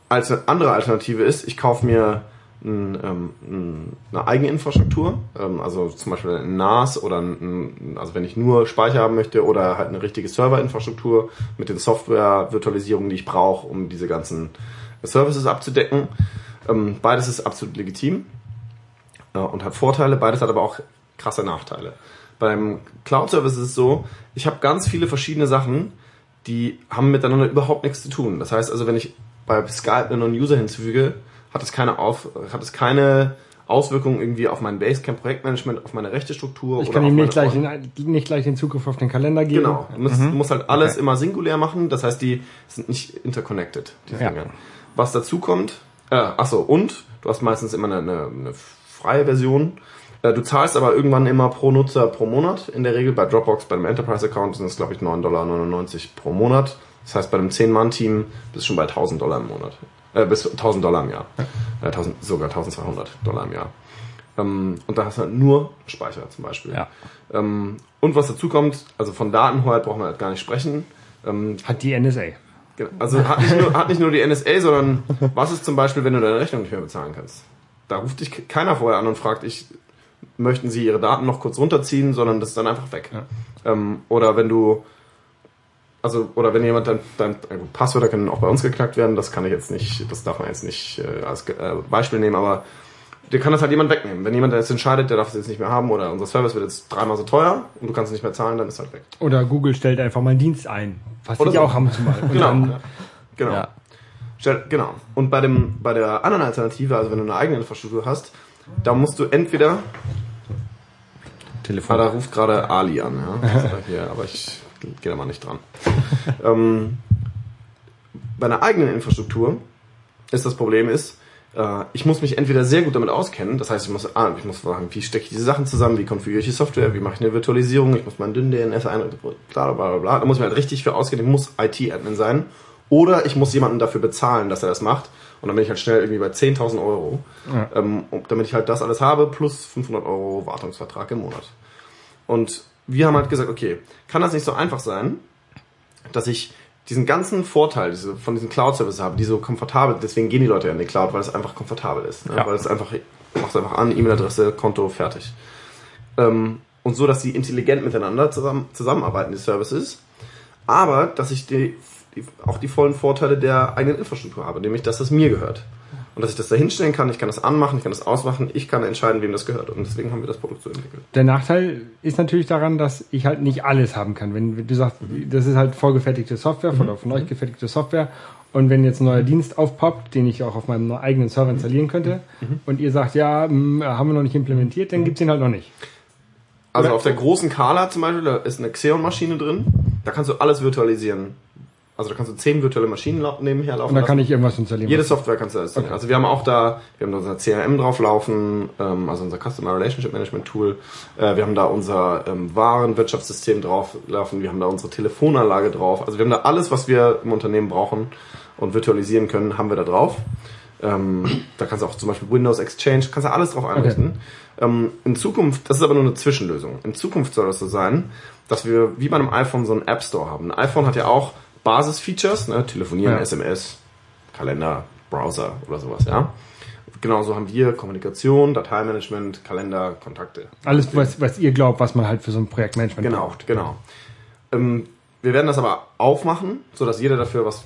als eine andere Alternative ist, ich kaufe mir ein, ähm, ein, eine eigene Infrastruktur, ähm, also zum Beispiel ein NAS oder ein, also wenn ich nur Speicher haben möchte oder halt eine richtige Serverinfrastruktur mit den Software-Virtualisierungen, die ich brauche, um diese ganzen Services abzudecken. Ähm, beides ist absolut legitim äh, und hat Vorteile, beides hat aber auch krasse Nachteile. Beim Cloud-Service ist es so, ich habe ganz viele verschiedene Sachen, die haben miteinander überhaupt nichts zu tun. Das heißt also, wenn ich bei Skype einen neuen User hinzufüge, hat es keine, auf, hat es keine Auswirkungen irgendwie auf mein Basecamp Projektmanagement, auf meine rechte Struktur Ich kann auf ihm meine nicht gleich, den, nicht gleich den Zugriff auf den Kalender geben. Genau. Du musst, du musst halt alles Okay. immer singulär machen. Das heißt, die sind nicht interconnected, die Ja. Dinge. Was dazu kommt, äh, achso, und du hast meistens immer eine, eine, eine freie Version. Äh, Du zahlst aber irgendwann immer pro Nutzer pro Monat. In der Regel bei Dropbox, bei einem Enterprise-Account sind es, glaube ich, 9,99 Dollar pro Monat. Das heißt, bei einem 10-Mann-Team bist du schon bei 1000 Dollar im Monat. Äh, bis 1000 Dollar im Jahr. Äh, 1000, sogar 1200 Dollar im Jahr. Ähm, und da hast du halt nur Speicher zum Beispiel. Ja. Ähm, und was dazu kommt, also von Datenhoheit brauchen wir halt gar nicht sprechen. Ähm, Hat die NSA. Also hat nicht, nur, hat nicht nur die NSA, sondern was ist zum Beispiel, wenn du deine Rechnung nicht mehr bezahlen kannst? Da ruft dich keiner vorher an und fragt, ich, möchten Sie Ihre Daten noch kurz runterziehen, sondern das ist dann einfach weg. Ähm, oder wenn du, also, oder wenn jemand dein, dein äh, gut, Passwörter können auch bei uns geknackt werden, das kann ich jetzt nicht, das darf man jetzt nicht äh, als äh, Beispiel nehmen, aber dir kann das halt jemand wegnehmen. Wenn jemand jetzt entscheidet, der darf es jetzt nicht mehr haben oder unser Service wird jetzt dreimal so teuer und du kannst es nicht mehr zahlen, dann ist halt weg. Oder Google stellt einfach mal einen Dienst ein. Was Oder die so. auch haben zumal. Und Genau. dann, Genau. Ja. Stell, genau. Und bei dem, bei der anderen Alternative, also wenn du eine eigene Infrastruktur hast, da musst du entweder, ah, Telefon. da ruft gerade Ali an, ja. Hier, aber ich gehe da mal nicht dran. ähm, bei einer eigenen Infrastruktur ist das Problem ist, äh, ich muss mich entweder sehr gut damit auskennen, das heißt, ich muss, ah, ich muss sagen, wie stecke ich diese Sachen zusammen, wie konfiguriere ich die Software, wie mache ich eine Virtualisierung, ich muss meinen dünnen DNS ein, bla bla bla bla. Da muss ich mir halt richtig für auskennen, ich muss IT-Admin sein. Oder ich muss jemanden dafür bezahlen, dass er das macht. Und dann bin ich halt schnell irgendwie bei 10.000 Euro, ähm, und damit ich halt das alles habe, plus 500 Euro Wartungsvertrag im Monat. Und wir haben halt gesagt, okay, kann das nicht so einfach sein, dass ich diesen ganzen Vorteil von diesen Cloud-Services habe, die so komfortabel, deswegen gehen die Leute ja in die Cloud, weil es einfach komfortabel ist. Ne? Ja. Weil es einfach, machst einfach an, E-Mail-Adresse, Konto, fertig. Ähm, und so, dass sie intelligent miteinander zusammen, zusammenarbeiten, die Services. Aber, dass ich die, die, auch die vollen Vorteile der eigenen Infrastruktur habe, nämlich, dass das mir gehört. Und dass ich das da hinstellen kann, ich kann das anmachen, ich kann das ausmachen, ich kann entscheiden, wem das gehört. Und deswegen haben wir das Produkt so entwickelt. Der Nachteil ist natürlich daran, dass ich halt nicht alles haben kann. Wenn, du sagst, das ist halt vorgefertigte Software, von, von euch gefertigte Software. Und wenn jetzt ein neuer Dienst aufpoppt, den ich auch auf meinem eigenen Server installieren könnte, und ihr sagt, ja, mh, haben wir noch nicht implementiert, dann gibt's den halt noch nicht. Also Oder- auf der großen Kala zum Beispiel, da ist eine Xeon-Maschine drin. Da kannst du alles virtualisieren. Also da kannst du zehn virtuelle Maschinen nebenher laufen Und da kann lassen. ich irgendwas installieren. Jede Software kannst du installieren. Also wir haben auch da, wir haben da unser CRM drauf laufen, ähm, also unser Customer Relationship Management Tool. Äh, wir haben da unser ähm, Warenwirtschaftssystem drauf laufen. Wir haben da unsere Telefonanlage drauf. Also wir haben da alles, was wir im Unternehmen brauchen und virtualisieren können, haben wir da drauf. Ähm, da kannst du auch zum Beispiel Windows Exchange, kannst du alles drauf einrichten. Ähm, in Zukunft, das ist aber nur eine Zwischenlösung. In Zukunft soll das so sein, dass wir wie bei einem iPhone so einen App Store haben. Ein iPhone hat ja auch Basisfeatures, ne? Telefonieren, Ja. SMS, Kalender, Browser oder sowas, ja. Genauso haben wir Kommunikation, Dateimanagement, Kalender, Kontakte. Alles, was, was ihr glaubt, was man halt für so ein Projektmanagement Genau, braucht. genau. Ähm, wir werden das aber aufmachen, so dass jeder dafür was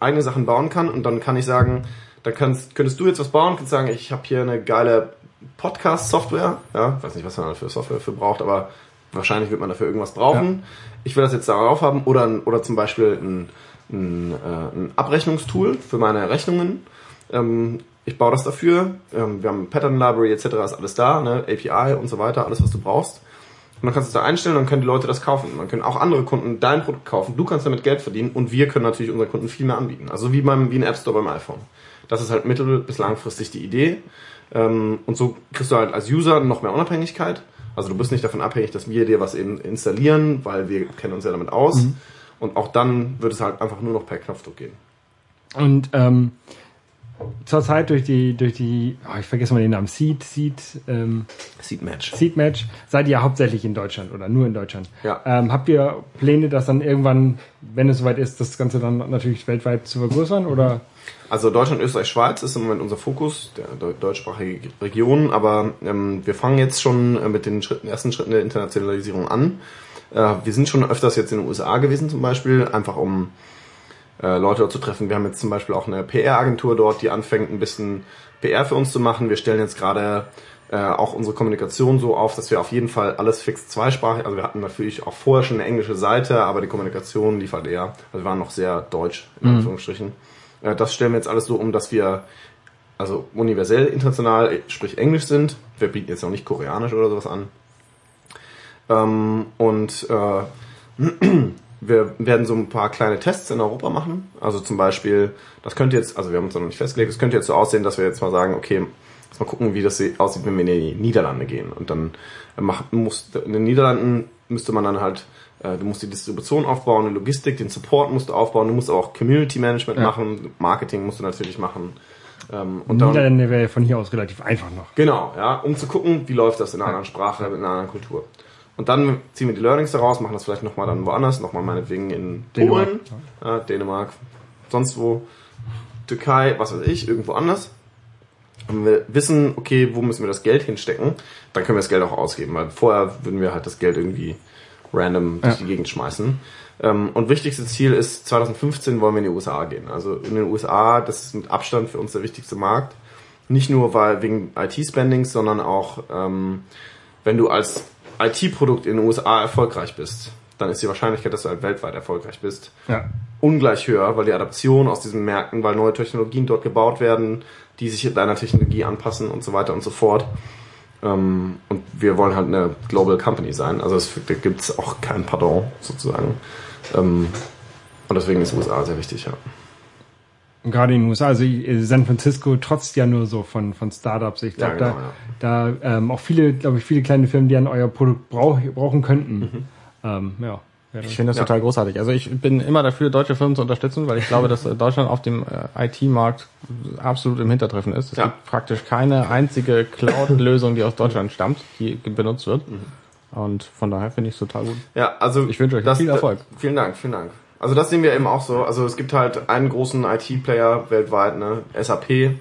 eigene Sachen bauen kann und dann kann ich sagen, da kannst, könntest du jetzt was bauen, kannst sagen, ich habe hier eine geile Podcast-Software, ja, weiß nicht, was man dafür Software für braucht, aber wahrscheinlich wird man dafür irgendwas brauchen. Ich will das jetzt darauf haben oder, oder zum Beispiel ein, ein, äh, ein Abrechnungstool für meine Rechnungen. Ähm, ich baue das dafür. Ähm, wir haben Pattern Library etc. ist alles da, ne? API und so weiter, alles was du brauchst. Und dann kannst du es da einstellen und dann können die Leute das kaufen. Dann können auch andere Kunden dein Produkt kaufen. Du kannst damit Geld verdienen und wir können natürlich unseren Kunden viel mehr anbieten. Also wie beim wie ein App Store beim iPhone. Das ist halt mittel- bis langfristig die Idee. Ähm, und so kriegst du halt als User noch mehr Unabhängigkeit. Also du bist nicht davon abhängig, dass wir dir was eben installieren, weil wir kennen uns ja damit aus. Und auch dann wird es halt einfach nur noch per Knopfdruck gehen. Und ähm, zurzeit durch die, durch die, oh, ich vergesse mal den Namen, Seed, Seed, ähm, Seed Match. Seed Match, seid ihr hauptsächlich in Deutschland oder nur in Deutschland. Ja. Ähm, habt ihr Pläne, das dann irgendwann, wenn es soweit ist, das Ganze dann natürlich weltweit zu vergrößern oder? Also Deutschland, Österreich, Schweiz ist im Moment unser Fokus, der deu- deutschsprachige Region, aber ähm, wir fangen jetzt schon äh, mit den Schritten, ersten Schritten der Internationalisierung an. Äh, wir sind schon öfters jetzt in den USA gewesen zum Beispiel, einfach um äh, Leute dort zu treffen. Wir haben jetzt zum Beispiel auch eine PR-Agentur dort, die anfängt ein bisschen PR für uns zu machen. Wir stellen jetzt gerade äh, auch unsere Kommunikation so auf, dass wir auf jeden Fall alles fix zweisprachig, also wir hatten natürlich auch vorher schon eine englische Seite, aber die Kommunikation lief halt eher, also wir waren noch sehr deutsch, in Anführungsstrichen. Äh, das stellen wir jetzt alles so um, dass wir also universell international, sprich Englisch sind. Wir bieten jetzt noch nicht Koreanisch oder sowas an. Ähm, und äh, wir werden so ein paar kleine Tests in Europa machen. Also zum Beispiel, das könnte jetzt, also wir haben uns noch nicht festgelegt, es könnte jetzt so aussehen, dass wir jetzt mal sagen, okay, mal gucken, wie das aussieht, wenn wir in die Niederlande gehen. Und dann in den Niederlanden müsste man dann halt, äh, du musst die Distribution aufbauen, die Logistik, den Support musst du aufbauen, du musst auch Community Management Ja. machen, Marketing musst du natürlich machen. Ähm, und dann, Niederlande wäre von hier aus relativ einfach noch. Genau, ja, um zu gucken, wie läuft das in einer anderen Sprache, in einer anderen Kultur. Und dann ziehen wir die Learnings daraus, machen das vielleicht nochmal dann woanders, nochmal meinetwegen in Dänemark, Polen, ja, Dänemark, sonst wo, Türkei, was weiß ich, irgendwo anders. Und wir wissen, okay, wo müssen wir das Geld hinstecken, dann können wir das Geld auch ausgeben, weil vorher würden wir halt das Geld irgendwie random durch Ja. die Gegend schmeißen. Ähm, und wichtigstes Ziel ist, 2015 wollen wir in die USA gehen. Also in den USA, das ist mit Abstand für uns der wichtigste Markt. Nicht nur weil wegen IT-Spendings, sondern auch, ähm, wenn du als IT-Produkt in den USA erfolgreich bist, dann ist die Wahrscheinlichkeit, dass du halt weltweit erfolgreich bist, Ja. ungleich höher, weil die Adaption aus diesen Märkten, weil neue Technologien dort gebaut werden, die sich deiner Technologie anpassen und so weiter und so fort. Ähm, und wir wollen halt eine Global Company sein. Also es da gibt's auch kein Pardon sozusagen. Ähm, und deswegen ist USA sehr wichtig, ja. Und gerade in den USA, also äh, San Francisco trotzt ja nur so von, von Startups. Ich glaube, Ja, genau, da, da ähm, auch viele, glaube ich, viele kleine Firmen, die an euer Produkt brauch, brauchen könnten. Mhm. Ähm, ja. Ich finde das Ja. total großartig. Also ich bin immer dafür, deutsche Firmen zu unterstützen, weil ich glaube, dass Deutschland auf dem äh, IT-Markt absolut im Hintertreffen ist. Es Ja. gibt praktisch keine einzige Cloud-Lösung, die aus Deutschland stammt, die benutzt wird. Und von daher finde ich es total gut. Ja, also Ich wünsche euch viel Erfolg. vielen Dank, vielen Dank. Also das sehen wir eben auch so. Also es gibt halt einen großen IT-Player weltweit, ne, SAP.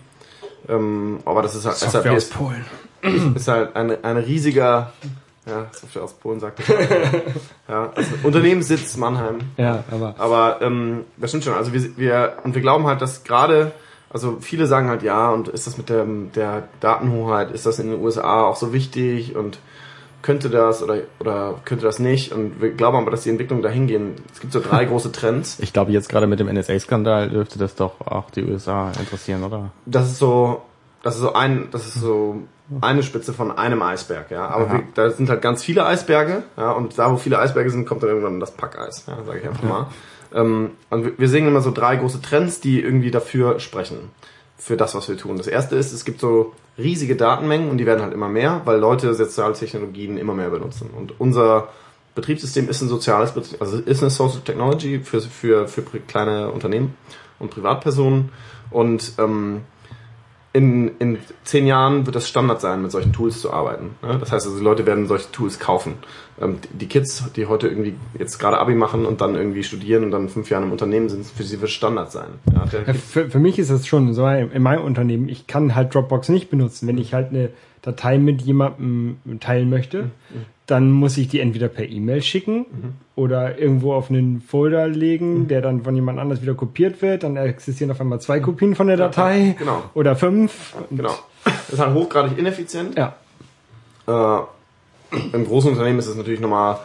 Ähm, aber das ist halt SAP Software aus ist, Polen. ist halt ein, ein riesiger, ja, Software aus Polen sagt ja, also Unternehmenssitz Mannheim. Ja, aber Aber ähm, das stimmt schon. Also wir, wir und wir glauben halt, dass gerade, also viele sagen halt ja, und ist das mit der, der Datenhoheit, ist das in den USA auch so wichtig und könnte das oder oder könnte das nicht? Und wir glauben aber, dass die Entwicklungen dahin gehen. Es gibt so drei große Trends. Ich glaube, jetzt gerade mit dem NSA-Skandal dürfte das doch auch die USA interessieren, oder? Das ist so, das ist so ein, das ist so eine Spitze von einem Eisberg, ja. Aber wir, da sind halt ganz viele Eisberge, ja. Und da, wo viele Eisberge sind, kommt dann irgendwann das Packeis, ja, sage ich einfach mal. Ähm, und wir- sehen immer so drei große Trends, die irgendwie dafür sprechen. Für das, was wir tun. Das erste ist, es gibt so riesige Datenmengen und die werden halt immer mehr, weil Leute soziale Technologien immer mehr benutzen. Und unser Betriebssystem ist ein soziales, also ist eine Social Technology für, für, für kleine Unternehmen und Privatpersonen. Und ähm, in, in zehn Jahren wird das Standard sein, mit solchen Tools zu arbeiten. ne? Das heißt also, die Leute werden solche Tools kaufen. Ähm, die- Kids, die heute irgendwie jetzt gerade Abi machen und dann irgendwie studieren und dann fünf Jahre im Unternehmen sind, für sie wird Standard sein. Ja, für, für mich ist es schon so in in meinem Unternehmen, ich kann halt Dropbox nicht benutzen. Wenn ich halt eine Datei mit jemandem teilen möchte, dann muss ich die entweder per E-Mail schicken oder irgendwo auf einen Folder legen, der dann von jemand anders wieder kopiert wird. Dann existieren auf einmal zwei Kopien von der Datei genau. oder fünf. Genau. Das ist halt hochgradig ineffizient. Ja. Äh, Im großen Unternehmen ist es natürlich nochmal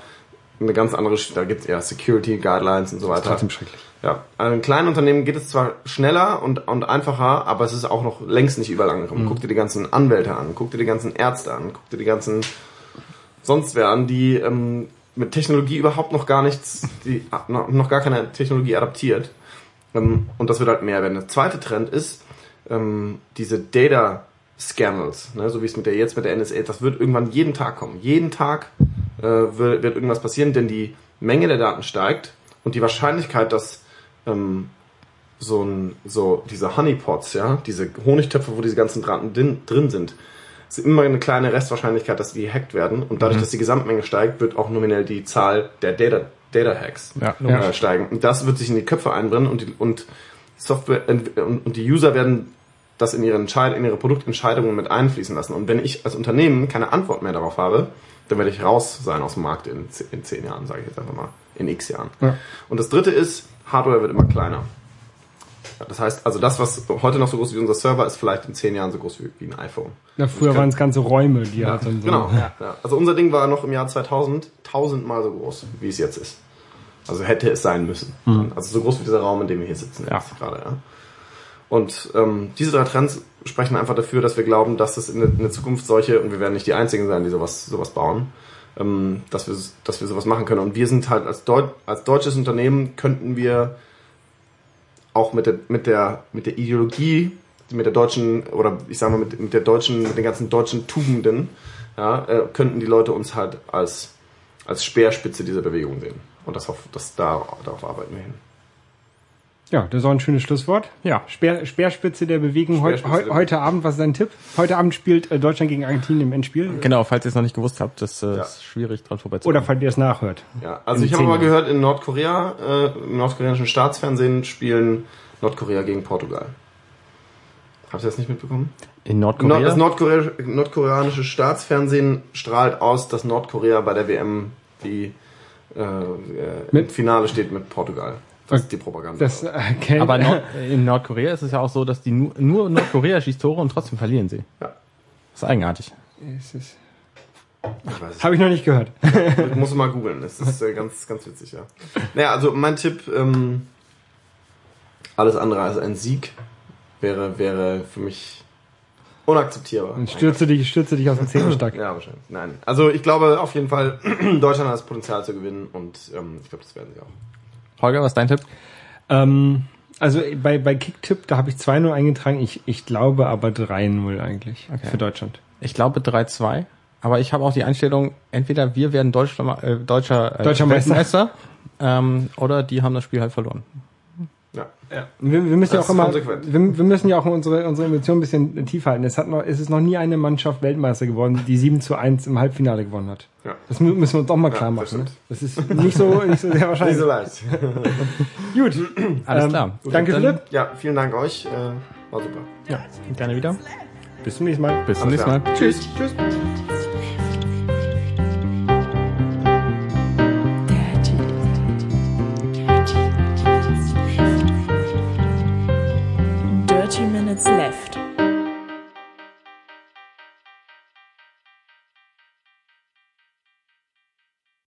eine ganz andere, da gibt es eher Security Guidelines und so weiter. Trotzdem schrecklich. Ja, also in kleinen Unternehmen geht es zwar schneller und, und einfacher, aber es ist auch noch längst nicht überall angekommen. Guck dir die ganzen Anwälte an, guck dir die ganzen Ärzte an, guck dir die ganzen sonst wer an, die ähm, mit Technologie überhaupt noch gar nichts, die noch noch gar keine Technologie adaptiert. Ähm, und das wird halt mehr werden. Der zweite Trend ist ähm, diese Data Scandals, ne, so wie es mit der jetzt mit der NSA, das wird irgendwann jeden Tag kommen. Jeden Tag äh, wird, wird irgendwas passieren, denn die Menge der Daten steigt und die Wahrscheinlichkeit, dass ähm, so ein so diese Honeypots, ja, diese Honigtöpfe, wo diese ganzen Daten drin, drin sind, ist immer eine kleine Restwahrscheinlichkeit, dass die gehackt werden und dadurch, dass die Gesamtmenge steigt, wird auch nominell die Zahl der Data Data Hacks Ja, äh, steigen. Und das wird sich in die Köpfe einbrennen und die, und Software und, und die User werden das in ihre Entscheid in ihre Produktentscheidungen mit einfließen lassen. Und wenn ich als Unternehmen keine Antwort mehr darauf habe, dann werde ich raus sein aus dem Markt in, in zehn Jahren, sage ich jetzt einfach mal, in x Jahren. Ja. Und das dritte ist, Hardware wird immer kleiner. Ja, Das heißt, also das, was heute noch so groß ist wie unser Server, ist vielleicht in zehn Jahren so groß wie, wie ein iPhone. Ja, früher waren es ganze Räume, die halt dann so. Genau. Ja. Also unser Ding war noch im Jahr 2000 tausendmal so groß, wie es jetzt ist. Also hätte es sein müssen. Also so groß wie dieser Raum, in dem wir hier sitzen Ja. jetzt gerade. Ja. Und ähm, diese drei Trends sprechen einfach dafür, dass wir glauben, dass es in der, in der Zukunft solche, und wir werden nicht die Einzigen sein, die sowas, sowas bauen, ähm, dass, wir, dass wir sowas machen können. Und wir sind halt als, Deut als deutsches Unternehmen könnten wir auch mit der, mit der, mit der Ideologie, mit der deutschen, oder ich sag mal, mit, mit der deutschen, mit den ganzen deutschen Tugenden, ja, äh, könnten die Leute uns halt als, als Speerspitze dieser Bewegung sehen. Und das, das da, darauf arbeiten wir hin. Ja, das ist auch ein schönes Schlusswort. Ja. Speer, Speerspitze der Bewegung. Speerspitze heu, der heute Abend, was ist dein Tipp? Heute Abend spielt äh, Deutschland gegen Argentinien im Endspiel. Genau, falls ihr es noch nicht gewusst habt, das äh, Ja. ist schwierig dran vorbeizukommen. Oder falls ihr es nachhört. Ja, also In ich habe mal gehört, in Nordkorea, äh, im nordkoreanischen Staatsfernsehen spielen Nordkorea gegen Portugal. Habt ihr das nicht mitbekommen? in Nord, Nordkorea? das Nordkorea, nordkoreanische Staatsfernsehen strahlt aus, dass Nordkorea bei der WM die äh, äh, im Finale steht mit Portugal. Das ist die Propaganda. Das kennt, Aber Nord in Nordkorea ist es ja auch so, dass die nur, nur Nordkorea schießt Tore und trotzdem verlieren sie. Ja. Das ist eigenartig. es ist, Ich weiß es Habe ich noch nicht gehört. Ich muss mal googeln. Das ist äh, ganz, ganz witzig, ja. Naja, also mein Tipp, ähm, alles andere als ein Sieg wäre, wäre für mich unakzeptierbar. Und stürze dich, stürze dich aus dem Zehnstock. Ja, wahrscheinlich. Nein. Also ich glaube auf jeden Fall, Deutschland hat das Potenzial zu gewinnen und ähm, ich glaube, das werden sie auch. Holger, was ist dein Tipp? Ähm, also bei, bei Kicktipp, da habe ich 2-0 eingetragen. Ich, ich glaube aber 3-0 eigentlich Okay. für Deutschland. Ich glaube 3-2. Aber ich habe auch die Einstellung, entweder wir werden Deutscher, äh, deutscher, äh, Deutscher Meister. Weltmeister, ähm, oder die haben das Spiel halt verloren. Ja. Ja. Wir, wir müssen ja Das auch ist immer, wir, wir müssen ja auch unsere, unsere Emotionen ein bisschen tiefer halten. Es hat noch, es ist noch nie eine Mannschaft Weltmeister geworden, die 7 zu 1 im Halbfinale gewonnen hat. Ja. Das mü- müssen wir uns doch mal klar das machen. Ne? Das ist nicht so, nicht so sehr Nicht wahrscheinlich. so leicht. Gut. Alles Ähm, klar. Danke, Dann- Philipp. Ja, vielen Dank euch. Äh, war super. Ja, gerne wieder. Bis zum nächsten Mal. Bis zum Alles nächsten klar. Mal. Tschüss. Tschüss. minutes left.